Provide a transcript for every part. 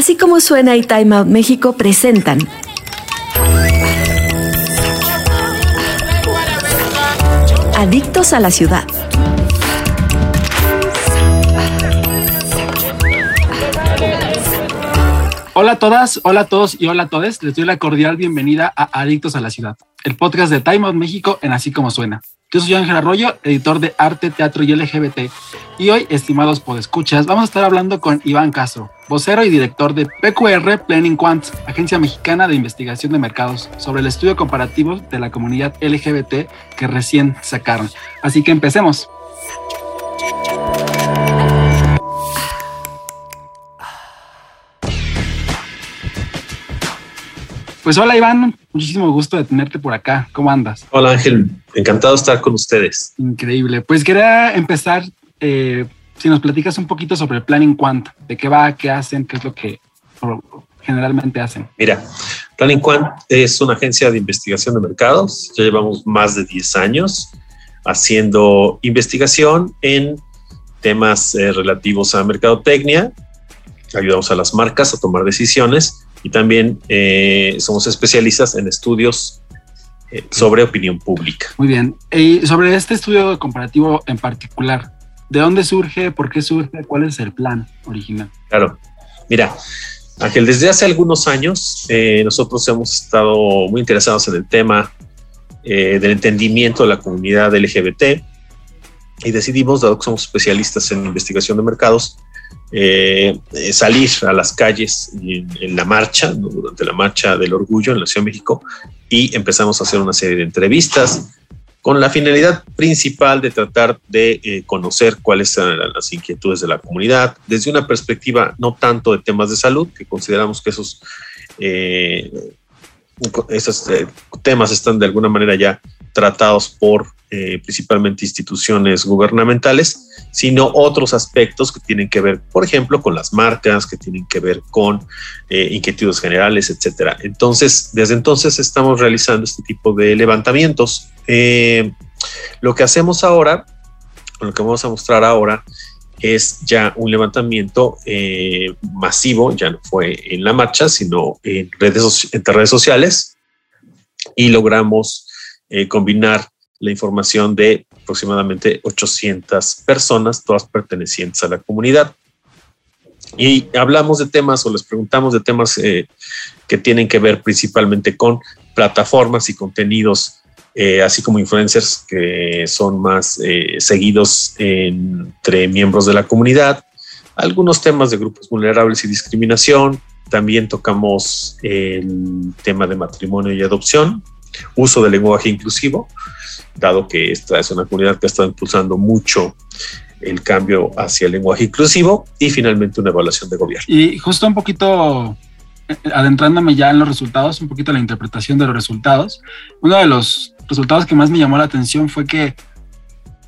Así como suena y Time Out México presentan. Adictos a la ciudad. Hola a todas, hola a todos y hola a todos. Les doy la cordial bienvenida a Adictos a la Ciudad, el podcast de Time Out México en Así Como Suena. Yo soy Ángel Arroyo, editor de Arte, Teatro y LGBT. Y hoy, estimados podescuchas, vamos a estar hablando con Iván Castro, vocero y director de PQR Planning Quant, agencia mexicana de investigación de mercados, sobre el estudio comparativo de la comunidad LGBT que recién sacaron. Así que empecemos. Pues hola Iván, muchísimo gusto de tenerte por acá. ¿Cómo andas? Hola Ángel, encantado de estar con ustedes. Increíble. Pues quería empezar, eh, si nos platicas un poquito sobre Planning Quant, de qué va, qué hacen, qué es lo que generalmente hacen. Mira, Planning Quant es una agencia de investigación de mercados. Ya llevamos más de 10 años haciendo investigación en temas eh, relativos a mercadotecnia. Ayudamos a las marcas a tomar decisiones y también eh, somos especialistas en estudios eh, sobre opinión pública. Muy bien. Y sobre este estudio comparativo en particular, ¿de dónde surge? ¿Por qué surge? ¿Cuál es el plan original? Claro. Mira, Ángel, desde hace algunos años eh, nosotros hemos estado muy interesados en el tema del entendimiento de la comunidad LGBT y decidimos, dado que somos especialistas en investigación de mercados, eh, eh, salir a las calles en, la marcha, durante la marcha del orgullo en la Ciudad de México, y empezamos a hacer una serie de entrevistas con la finalidad principal de tratar de eh, conocer cuáles eran las inquietudes de la comunidad desde una perspectiva no tanto de temas de salud, que consideramos que esos, esos temas están de alguna manera ya tratados por eh, principalmente instituciones gubernamentales, sino otros aspectos que tienen que ver, por ejemplo, con las marcas, que tienen que ver con eh, inquietudes generales, etcétera. Entonces, desde entonces estamos realizando este tipo de levantamientos. Eh, lo que hacemos ahora, lo que vamos a mostrar ahora, es ya un levantamiento masivo, ya no fue en la marcha, sino en redes, entre redes sociales, y logramos eh, combinar la información de aproximadamente 800 personas, todas pertenecientes a la comunidad. Y hablamos de temas o les preguntamos de temas eh, que tienen que ver principalmente con plataformas y contenidos, eh, así como influencers que son más seguidos entre miembros de la comunidad, algunos temas de grupos vulnerables y discriminación. También tocamos el tema de matrimonio y adopción, uso del lenguaje inclusivo, dado que esta es una comunidad que ha estado impulsando mucho el cambio hacia el lenguaje inclusivo y finalmente una evaluación de gobierno. Y justo un poquito eh, adentrándome ya en los resultados, un poquito la interpretación de los resultados, uno de los resultados que más me llamó la atención fue que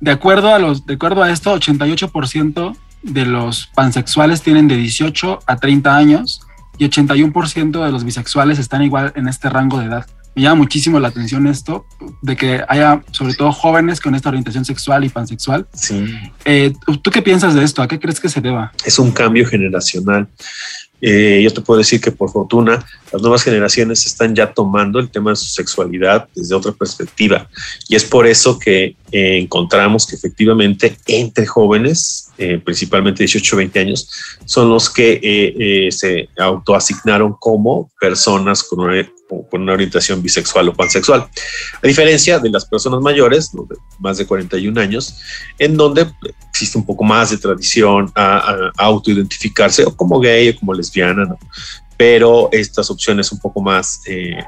de acuerdo a los de acuerdo a esto 88% de los pansexuales tienen de 18 a 30 años y 81% de los bisexuales están igual en este rango de edad me llama muchísimo la atención esto, de que haya sobre todo jóvenes con esta orientación sexual y pansexual. Sí. Eh, ¿Tú qué piensas de esto? ¿A qué crees que se deba? Es un cambio generacional. Eh, yo te puedo decir que por fortuna las nuevas generaciones están ya tomando el tema de su sexualidad desde otra perspectiva y es por eso que eh, encontramos que efectivamente entre jóvenes, principalmente 18 20 años, son los que se autoasignaron como personas con con una orientación bisexual o pansexual. A diferencia de las personas mayores, de más de 41 años, en donde existe un poco más de tradición a, autoidentificarse o como gay o como lesbiana, ¿no? pero estas opciones un poco más, eh,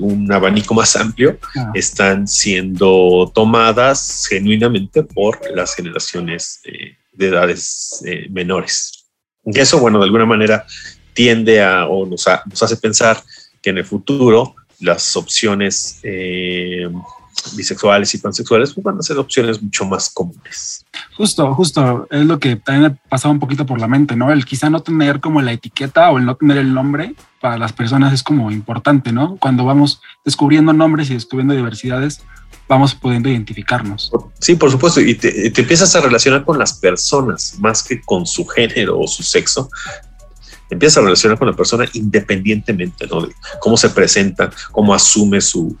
un abanico más amplio, ah. están siendo tomadas genuinamente por las generaciones eh, de edades eh, menores. Y eso, bueno, de alguna manera tiende a, o nos, nos hace pensar que en el futuro las opciones eh, bisexuales y pansexuales pues, van a ser opciones mucho más comunes. Justo, justo, es lo que también me pasado un poquito por la mente, ¿no? El quizá no tener como la etiqueta o el no tener el nombre para las personas es como importante, ¿no? Cuando vamos descubriendo nombres y descubriendo diversidades, vamos pudiendo identificarnos. Sí, por supuesto, y te, te empiezas a relacionar con las personas más que con su género o su sexo, empiezas a relacionar con la persona independientemente, ¿no? De cómo se presenta, cómo asume su,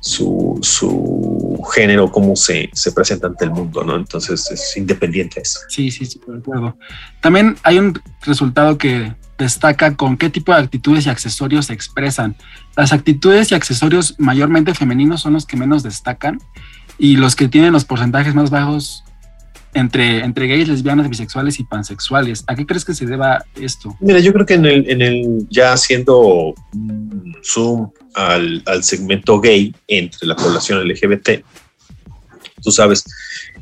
su, su género, cómo se, se, presenta ante el mundo, ¿no? Entonces es independiente eso. Sí, sí, sí, de acuerdo. También hay un resultado que destaca con qué tipo de actitudes y accesorios se expresan. Las actitudes y accesorios mayormente femeninos son los que menos destacan y los que tienen los porcentajes más bajos entre, entre gays, lesbianas, bisexuales y pansexuales. ¿A qué crees que se deba esto? Mira, yo creo que en el, en el ya haciendo zoom al, al, segmento gay entre la población LGBT, tú sabes,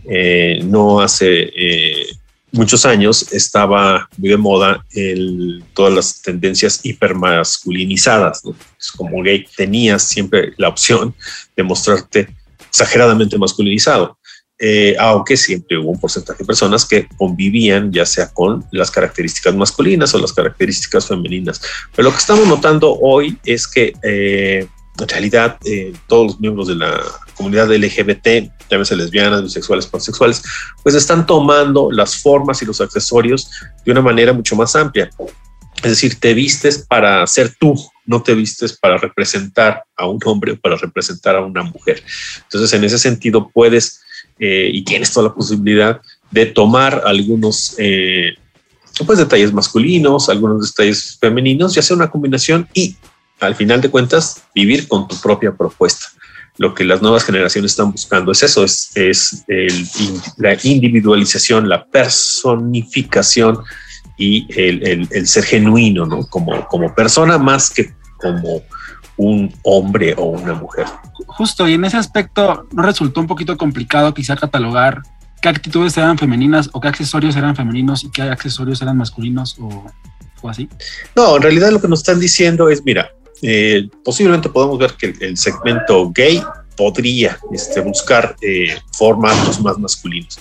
eh, no hace eh, muchos años estaba muy de moda el, todas las tendencias hipermasculinizadas. ¿no? Como gay tenías siempre la opción de mostrarte exageradamente masculinizado. Eh, aunque siempre hubo un porcentaje de personas que convivían ya sea con las características masculinas o las características femeninas. Pero lo que estamos notando hoy es que eh, en realidad eh, todos los miembros de la comunidad LGBT, llámese lesbianas, bisexuales, pansexuales, pues están tomando las formas y los accesorios de una manera mucho más amplia. Es decir, te vistes para ser tú, no te vistes para representar a un hombre o para representar a una mujer. Entonces, en ese sentido, puedes eh, y tienes toda la posibilidad de tomar algunos eh, pues, detalles masculinos, algunos detalles femeninos y hacer una combinación y al final de cuentas vivir con tu propia propuesta. Lo que las nuevas generaciones están buscando es eso, es, es la individualización, la personificación y el, el, ser genuino, ¿no? Como, como persona más que como un hombre o una mujer. Justo, y en ese aspecto no resultó un poquito complicado quizá catalogar qué actitudes eran femeninas o qué accesorios eran femeninos y qué accesorios eran masculinos o, así. No, en realidad lo que nos están diciendo es, mira, eh, posiblemente podemos ver que el, segmento gay podría este, buscar eh, formatos más masculinos.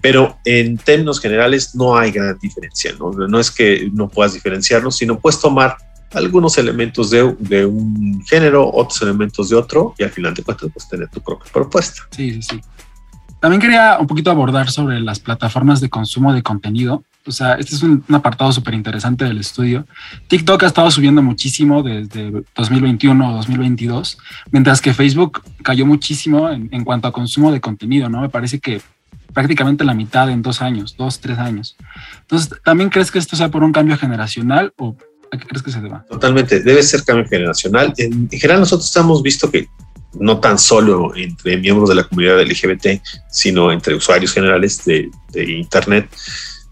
Pero en términos generales no hay gran diferencia, ¿no? No es que no puedas diferenciarlos, sino puedes tomar algunos elementos de, de, un género, otros elementos de otro, y al final de cuentas, pues tener tu propia propuesta. Sí, sí, sí. También quería un poquito abordar sobre las plataformas de consumo de contenido. O sea, este es un, apartado súper interesante del estudio. TikTok ha estado subiendo muchísimo desde 2021 o 2022, mientras que Facebook cayó muchísimo en, en cuanto a consumo de contenido, ¿no? Me parece que prácticamente la mitad en dos años, dos, tres años. Entonces, ¿también crees que esto sea por un cambio generacional o ¿A qué crees que se deba? Totalmente, debe ser cambio generacional. En, general nosotros hemos visto que no tan solo entre miembros de la comunidad LGBT, sino entre usuarios generales de, Internet,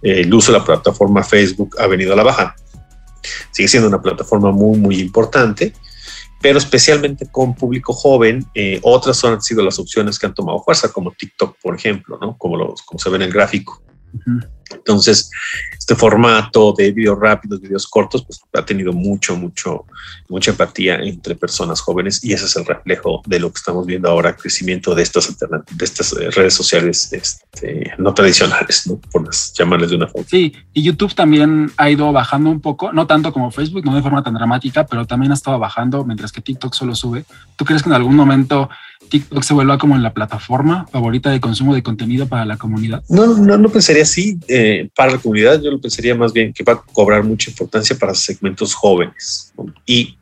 eh, el uso de la plataforma Facebook ha venido a la baja. Sigue siendo una plataforma muy, muy importante, pero especialmente con público joven, eh, otras han sido las opciones que han tomado fuerza, como TikTok, por ejemplo, ¿no? como, los, como se ve en el gráfico. Entonces, este formato de videos rápidos, videos cortos, pues ha tenido mucho, mucho, mucha empatía entre personas jóvenes y ese es el reflejo de lo que estamos viendo ahora, crecimiento de estas, de estas eh, redes sociales este, no tradicionales, ¿no? por llamarles de una forma. Sí, y YouTube también ha ido bajando un poco, no tanto como Facebook, no de forma tan dramática, pero también ha estado bajando, mientras que TikTok solo sube. ¿Tú crees que en algún momento TikTok se vuelva como la plataforma favorita de consumo de contenido para la comunidad? No, no, no pensaría así eh, para la comunidad. Yo lo pensaría más bien que va a cobrar mucha importancia para segmentos jóvenes y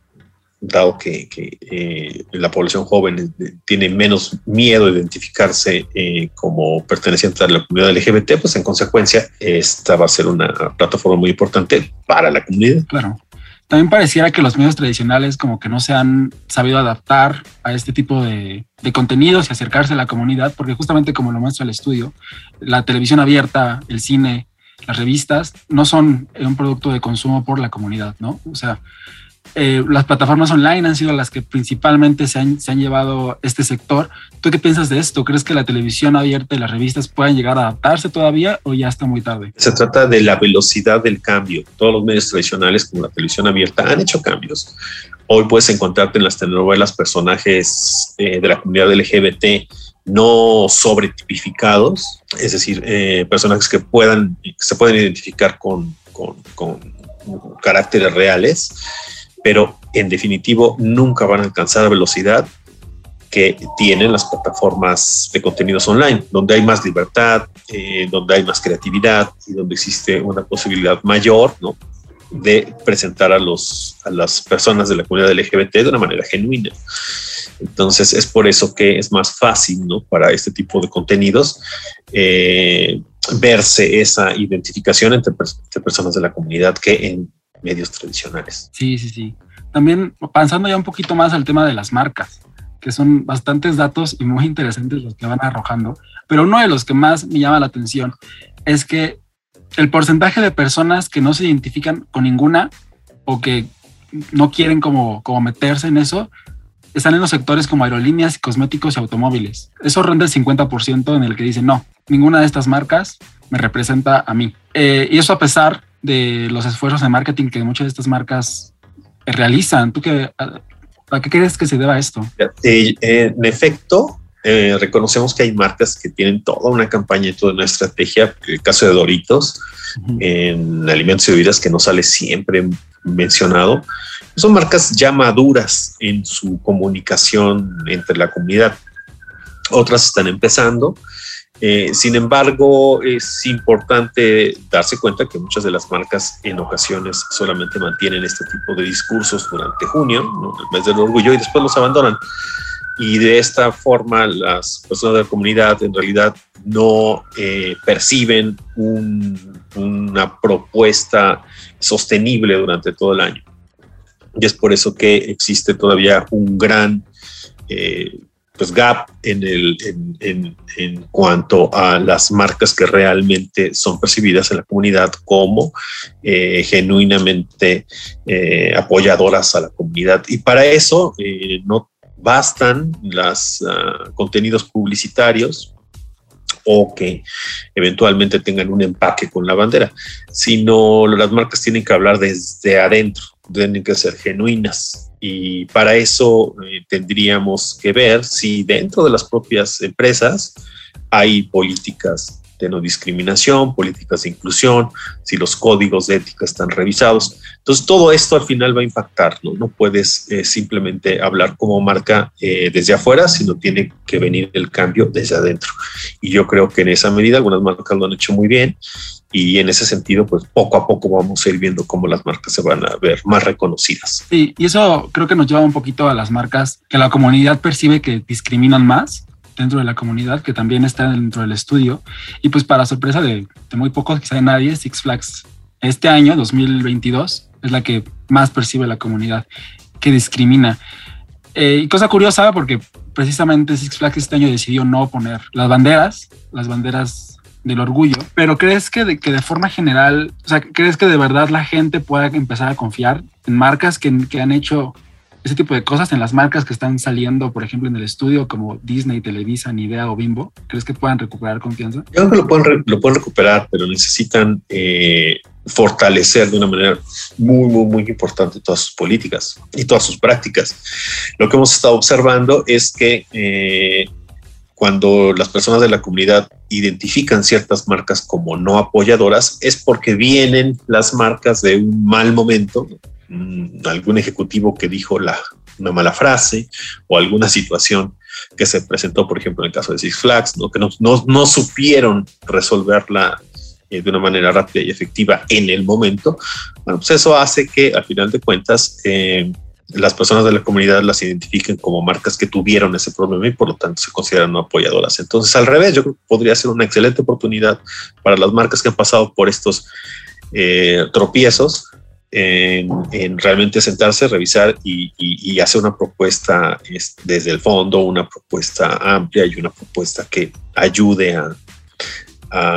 dado que, eh, la población joven tiene menos miedo a identificarse eh, como perteneciente a la comunidad LGBT, pues en consecuencia esta va a ser una plataforma muy importante para la comunidad. Claro también pareciera que los medios tradicionales como que no se han sabido adaptar a este tipo de, contenidos y acercarse a la comunidad, porque justamente como lo muestra el estudio, la televisión abierta, el cine, las revistas, no son un producto de consumo por la comunidad, ¿no? O sea, eh, las plataformas online han sido las que principalmente se han, llevado este sector. ¿Tú qué piensas de esto? ¿Crees que la televisión abierta y las revistas puedan llegar a adaptarse todavía o ya está muy tarde? Se trata de la velocidad del cambio. Todos los medios tradicionales como la televisión abierta han hecho cambios. Hoy puedes encontrarte en las telenovelas personajes eh, de la comunidad LGBT no sobretipificados, es decir, eh, personajes que puedan, se pueden identificar con, con, con caracteres reales pero en definitivo nunca van a alcanzar la velocidad que tienen las plataformas de contenidos online, donde hay más libertad, eh, donde hay más creatividad y donde existe una posibilidad mayor, ¿no? de presentar a, los, a las personas de la comunidad LGBT de una manera genuina. Entonces es por eso que es más fácil ¿no? para este tipo de contenidos eh, verse esa identificación entre, entre, personas de la comunidad que en medios tradicionales. Sí, sí, sí. También pensando ya un poquito más al tema de las marcas, que son bastantes datos y muy interesantes los que van arrojando, pero uno de los que más me llama la atención es que el porcentaje de personas que no se identifican con ninguna o que no quieren como, como meterse en eso, están en los sectores como aerolíneas, cosméticos y automóviles. Eso rinde el 50% en el que dicen, no, ninguna de estas marcas me representa a mí. Eh, y eso a pesar de los esfuerzos de marketing que muchas de estas marcas realizan. ¿Tú qué, a, qué crees que se deba esto? Eh, en efecto, eh, reconocemos que hay marcas que tienen toda una campaña y toda una estrategia. El caso de Doritos, en alimentos y bebidas que no sale siempre mencionado. Son marcas ya maduras en su comunicación entre la comunidad. Otras están empezando. Eh, sin embargo, es importante darse cuenta que muchas de las marcas en ocasiones solamente mantienen este tipo de discursos durante junio, el mes del orgullo, y después los abandonan y de esta forma las personas de la comunidad en realidad no eh, perciben una propuesta sostenible durante todo el año. Y es por eso que existe todavía un gran eh, pues gap en, el, en, en, cuanto a las marcas que realmente son percibidas en la comunidad como eh, genuinamente apoyadoras a la comunidad. Y para eso no bastan los ah, contenidos publicitarios o que eventualmente tengan un empaque con la bandera, sino las marcas tienen que hablar desde adentro, tienen que ser genuinas. Y para eso eh, tendríamos que ver si dentro de las propias empresas hay políticas de no discriminación, políticas de inclusión, si los códigos de ética están revisados. Entonces, todo esto al final va a impactar, ¿no? No puedes eh, simplemente hablar como marca eh, desde afuera, sino tiene que venir el cambio desde adentro. Y yo creo que en esa medida algunas marcas lo han hecho muy bien y en ese sentido, pues poco a poco vamos a ir viendo cómo las marcas se van a ver más reconocidas. Y eso creo que nos lleva un poquito a las marcas que la comunidad percibe que discriminan más dentro de la comunidad que también está dentro del estudio. Y pues para sorpresa de, muy pocos, quizá de nadie, Six Flags este año, 2022, es la que más percibe la comunidad, que discrimina. Eh, y cosa curiosa, porque precisamente Six Flags este año decidió no poner las banderas, las banderas del orgullo, pero ¿crees que de, que de forma general, o sea, crees que de verdad la gente pueda empezar a confiar en marcas que, que han hecho ese tipo de cosas en las marcas que están saliendo, por ejemplo, en el estudio como Disney, Televisa, Nidea o Bimbo? ¿Crees que puedan recuperar confianza? Yo creo que lo pueden, lo pueden recuperar, pero necesitan eh, fortalecer de una manera muy, muy, muy importante todas sus políticas y todas sus prácticas. Lo que hemos estado observando es que eh, cuando las personas de la comunidad identifican ciertas marcas como no apoyadoras, es porque vienen las marcas de un mal momento, algún ejecutivo que dijo una mala frase o alguna situación que se presentó, por ejemplo, en el caso de Six Flags, que no, no, supieron resolverla eh, de una manera rápida y efectiva en el momento, bueno, pues eso hace que al final de cuentas eh, las personas de la comunidad las identifiquen como marcas que tuvieron ese problema y por lo tanto se consideran no apoyadoras. Entonces, al revés, yo creo que podría ser una excelente oportunidad para las marcas que han pasado por estos eh, tropiezos en, realmente sentarse, revisar y, hacer una propuesta desde el fondo, una propuesta amplia y una propuesta que ayude a,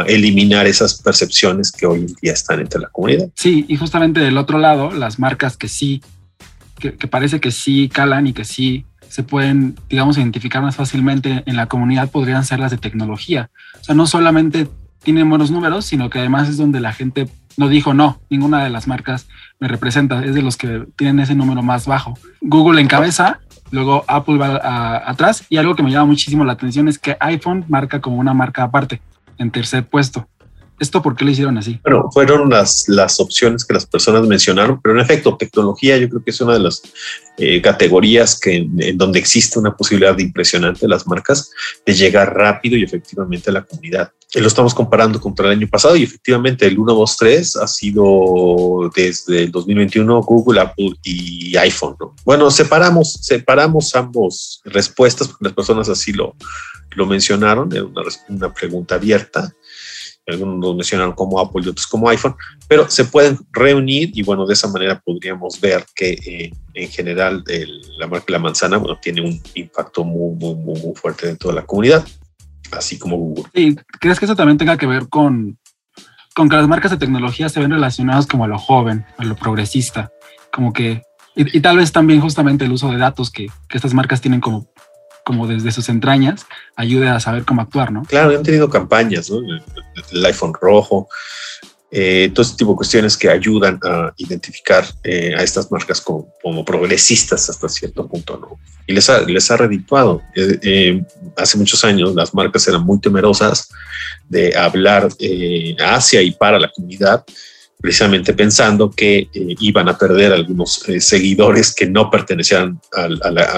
eliminar esas percepciones que hoy en día están entre la comunidad. Sí, y justamente del otro lado, las marcas que sí, que, parece que sí calan y que sí se pueden, digamos, identificar más fácilmente en la comunidad podrían ser las de tecnología. O sea, no solamente tienen buenos números, sino que además es donde la gente no dijo no, ninguna de las marcas me representa, es de los que tienen ese número más bajo. Google encabeza, luego Apple va atrás y algo que me llama muchísimo la atención es que iPhone marca como una marca aparte, en tercer puesto. ¿Esto por qué lo hicieron así? Bueno, fueron las, las opciones que las personas mencionaron, pero en efecto, tecnología yo creo que es una de las eh, categorías que en, donde existe una posibilidad impresionante de las marcas de llegar rápido y efectivamente a la comunidad. Y lo estamos comparando contra el año pasado y efectivamente el 1, 2, 3 ha sido desde el 2021 Google, Apple y iPhone. Bueno, separamos, separamos ambos respuestas porque las personas así lo, lo mencionaron, una, una pregunta abierta algunos lo mencionaron como Apple y otros como iPhone, pero se pueden reunir y bueno, de esa manera podríamos ver que eh, en general la marca La Manzana tiene un impacto muy, muy, muy, fuerte dentro de la comunidad, así como Google. ¿Y crees que eso también tenga que ver con, con que las marcas de tecnología se ven relacionadas como a lo joven, a lo progresista? Como que, y, tal vez también justamente el uso de datos que, que estas marcas tienen como como desde sus entrañas ayude a saber cómo actuar, ¿no? Claro, han tenido campañas, ¿no? El iPhone rojo, eh, todo este tipo de cuestiones que ayudan a identificar eh, a estas marcas como, progresistas hasta cierto punto, ¿no? Y les ha, les ha redituado. Eh, hace muchos años las marcas eran muy temerosas de hablar hacia y para la comunidad precisamente pensando que eh, iban a perder algunos eh, seguidores que no pertenecían a,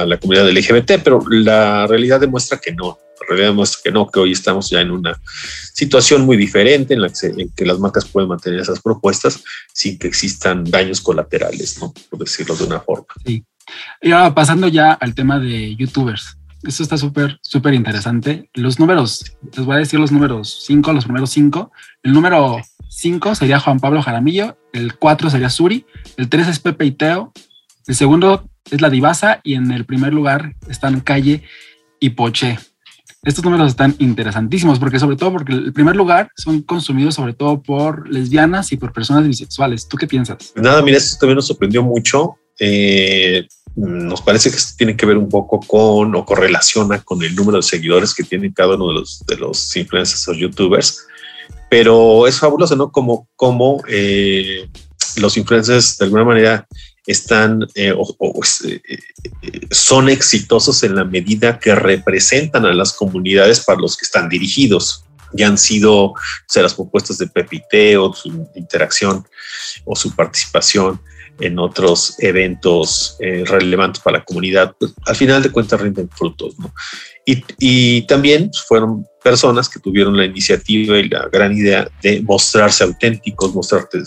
la, comunidad LGBT, pero la realidad demuestra que no. La realidad demuestra que no, que hoy estamos ya en una situación muy diferente en la que, las marcas pueden mantener esas propuestas sin que existan daños colaterales, ¿no? por decirlo de una forma. Sí. Y ahora pasando ya al tema de youtubers. Esto está súper, súper interesante. Los números, les voy a decir los números cinco, los primeros cinco. El número 5 sería Juan Pablo Jaramillo, el 4 sería Suri, el 3 es Pepe y Teo, el segundo es La Divasa y en el primer lugar están Calle y Poche. Estos números están interesantísimos porque sobre todo porque el primer lugar son consumidos sobre todo por lesbianas y por personas bisexuales. ¿Tú qué piensas? Nada, mira, esto también nos sorprendió mucho. Eh, nos parece que esto tiene que ver un poco con o correlaciona con el número de seguidores que tienen cada uno de los, de los influencers o youtubers pero es fabuloso, ¿no? Como, como eh, los influencers de alguna manera están eh, o, eh, son exitosos en la medida que representan a las comunidades para los que están dirigidos. Ya han sido o las propuestas de Pepite o su interacción o su participación en otros eventos relevantes para la comunidad, pues, al final de cuentas rinden frutos. ¿no? Y, también fueron personas que tuvieron la iniciativa y la gran idea de mostrarse auténticos, mostrarse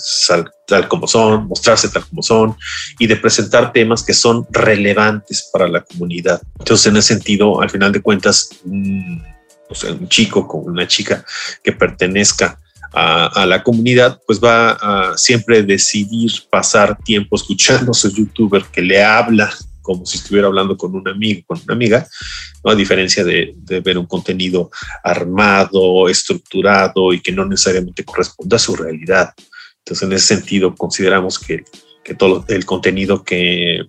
tal como son, mostrarse tal como son y de presentar temas que son relevantes para la comunidad. Entonces, en ese sentido, al final de cuentas, un, un chico con una chica que pertenezca a, la comunidad, pues va a siempre decidir pasar tiempo escuchando a su youtuber que le habla como si estuviera hablando con un amigo, con una amiga, ¿no? a diferencia de, ver un contenido armado, estructurado y que no necesariamente corresponde a su realidad. Entonces, en ese sentido, consideramos que, todo el contenido que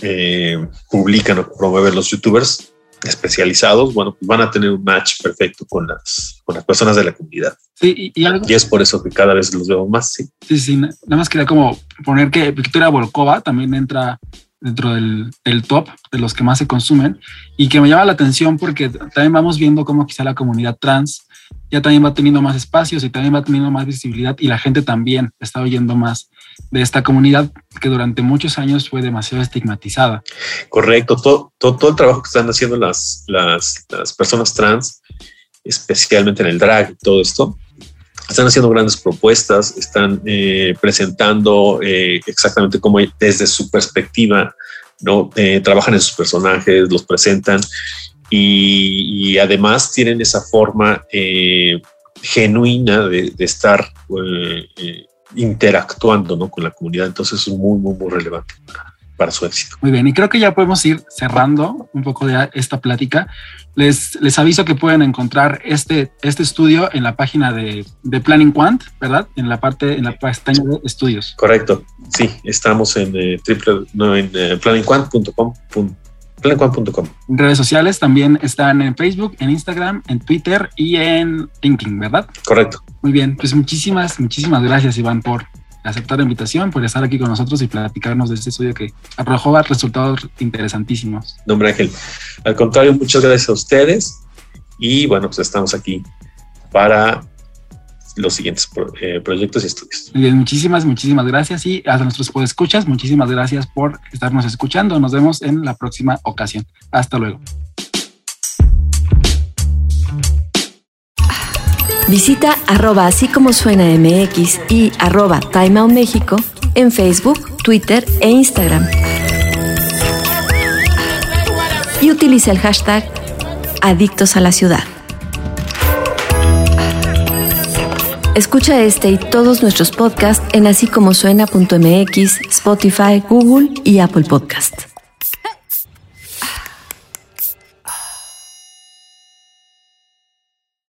eh, publican o promueven los youtubers especializados, bueno, pues van a tener un match perfecto con las, con las personas de la comunidad. Sí, y, algo, y es por eso que cada vez los veo más, sí. Sí, sí, nada más quería como poner que Victoria Volkova también entra dentro del, top de los que más se consumen y que me llama la atención porque también vamos viendo cómo quizá la comunidad trans ya también va teniendo más espacios y también va teniendo más visibilidad y la gente también está oyendo más de esta comunidad que durante muchos años fue demasiado estigmatizada. Correcto, todo, todo, el trabajo que están haciendo las, las, las personas trans, especialmente en el drag y todo esto, están haciendo grandes propuestas, están eh, presentando eh, exactamente cómo desde su perspectiva, ¿no? Eh, trabajan en sus personajes, los presentan y, además tienen esa forma genuina de, de estar interactuando ¿no? con la comunidad. Entonces es muy, muy, muy relevante para su éxito. Muy bien, y creo que ya podemos ir cerrando un poco de esta plática. Les, les aviso que pueden encontrar este, este estudio en la página de, de Planning Quant, ¿verdad? En la parte, en la pestaña de estudios. Correcto, sí, estamos en, eh, triple, no, en eh, planningquant.com. Planningquant.com. Redes sociales también están en Facebook, en Instagram, en Twitter y en LinkedIn, ¿verdad? Correcto. Muy bien, pues muchísimas, muchísimas gracias, Iván, por aceptar la invitación, por estar aquí con nosotros y platicarnos de este estudio que arrojó resultados interesantísimos. Nombre Ángel. Al contrario, muchas gracias a ustedes y bueno, pues estamos aquí para los siguientes eh, proyectos y estudios. muchísimas, muchísimas gracias y a nuestros podescuchas, muchísimas gracias por estarnos escuchando. Nos vemos en la próxima ocasión. Hasta luego. Visita arroba así como suena MX y arroba Time Out México en Facebook, Twitter e Instagram. Y utiliza el hashtag Adictos a la Ciudad. Escucha este y todos nuestros podcasts en así como suena.mx, Spotify, Google y Apple Podcast.